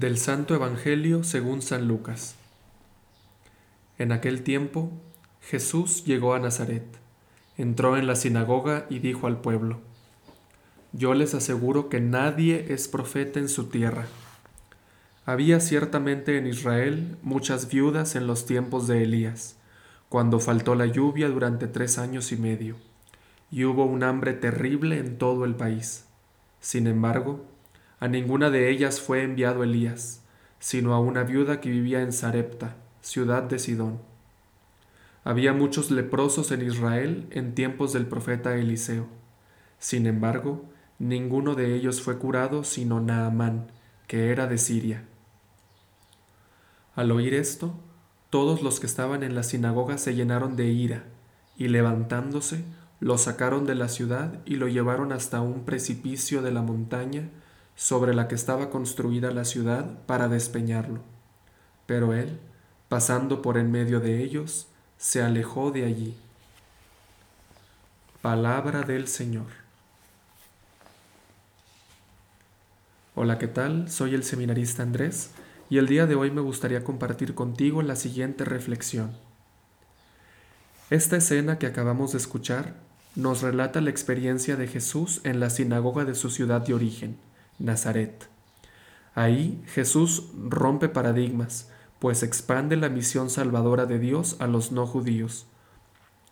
Del Santo Evangelio según San Lucas. En aquel tiempo Jesús llegó a Nazaret, entró en la sinagoga y dijo al pueblo, Yo les aseguro que nadie es profeta en su tierra. Había ciertamente en Israel muchas viudas en los tiempos de Elías, cuando faltó la lluvia durante tres años y medio, y hubo un hambre terrible en todo el país. Sin embargo, a ninguna de ellas fue enviado Elías, sino a una viuda que vivía en Sarepta, ciudad de Sidón. Había muchos leprosos en Israel en tiempos del profeta Eliseo. Sin embargo, ninguno de ellos fue curado sino Naamán, que era de Siria. Al oír esto, todos los que estaban en la sinagoga se llenaron de ira, y levantándose, lo sacaron de la ciudad y lo llevaron hasta un precipicio de la montaña sobre la que estaba construida la ciudad para despeñarlo. Pero él, pasando por en medio de ellos, se alejó de allí. Palabra del Señor. Hola, ¿qué tal? Soy el seminarista Andrés y el día de hoy me gustaría compartir contigo la siguiente reflexión. Esta escena que acabamos de escuchar nos relata la experiencia de Jesús en la sinagoga de su ciudad de origen Nazaret. Ahí Jesús rompe paradigmas, pues expande la misión salvadora de Dios a los no judíos,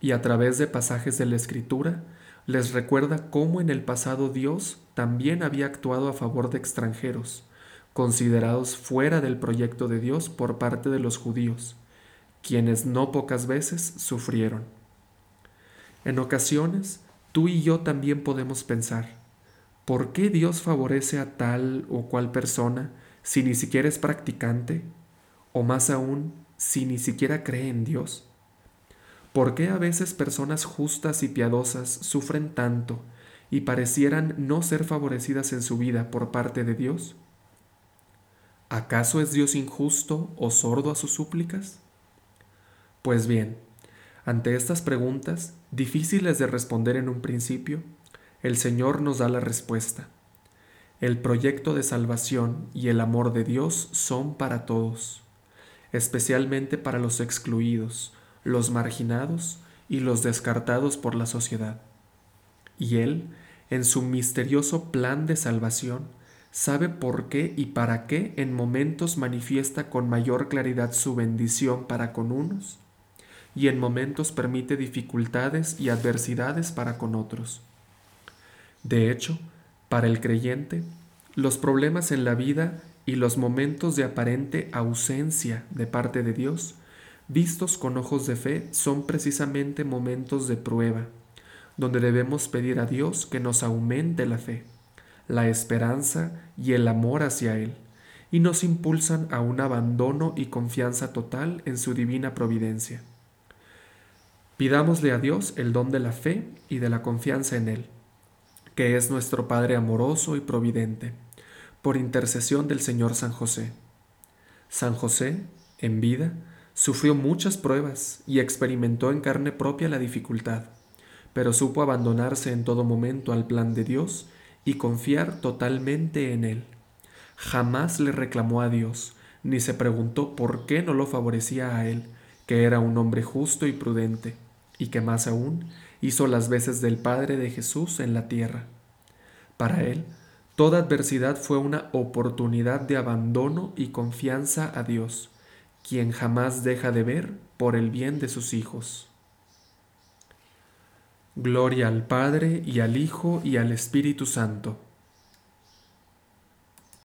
y a través de pasajes de la Escritura les recuerda cómo en el pasado Dios también había actuado a favor de extranjeros, considerados fuera del proyecto de Dios por parte de los judíos, quienes no pocas veces sufrieron. En ocasiones, tú y yo también podemos pensar, ¿Por qué Dios favorece a tal o cual persona si ni siquiera es practicante? O más aún, si ni siquiera cree en Dios. ¿Por qué a veces personas justas y piadosas sufren tanto y parecieran no ser favorecidas en su vida por parte de Dios? ¿Acaso es Dios injusto o sordo a sus súplicas? Pues bien, ante estas preguntas, difíciles de responder en un principio, el Señor nos da la respuesta. El proyecto de salvación y el amor de Dios son para todos, especialmente para los excluidos, los marginados y los descartados por la sociedad. Y Él, en su misterioso plan de salvación, sabe por qué y para qué en momentos manifiesta con mayor claridad su bendición para con unos y en momentos permite dificultades y adversidades para con otros. De hecho, para el creyente, los problemas en la vida y los momentos de aparente ausencia de parte de Dios, vistos con ojos de fe, son precisamente momentos de prueba, donde debemos pedir a Dios que nos aumente la fe, la esperanza y el amor hacia Él, y nos impulsan a un abandono y confianza total en su divina providencia. Pidámosle a Dios el don de la fe y de la confianza en Él que es nuestro Padre amoroso y providente, por intercesión del Señor San José. San José, en vida, sufrió muchas pruebas y experimentó en carne propia la dificultad, pero supo abandonarse en todo momento al plan de Dios y confiar totalmente en Él. Jamás le reclamó a Dios, ni se preguntó por qué no lo favorecía a Él, que era un hombre justo y prudente, y que más aún hizo las veces del Padre de Jesús en la tierra. Para él, toda adversidad fue una oportunidad de abandono y confianza a Dios, quien jamás deja de ver por el bien de sus hijos. Gloria al Padre y al Hijo y al Espíritu Santo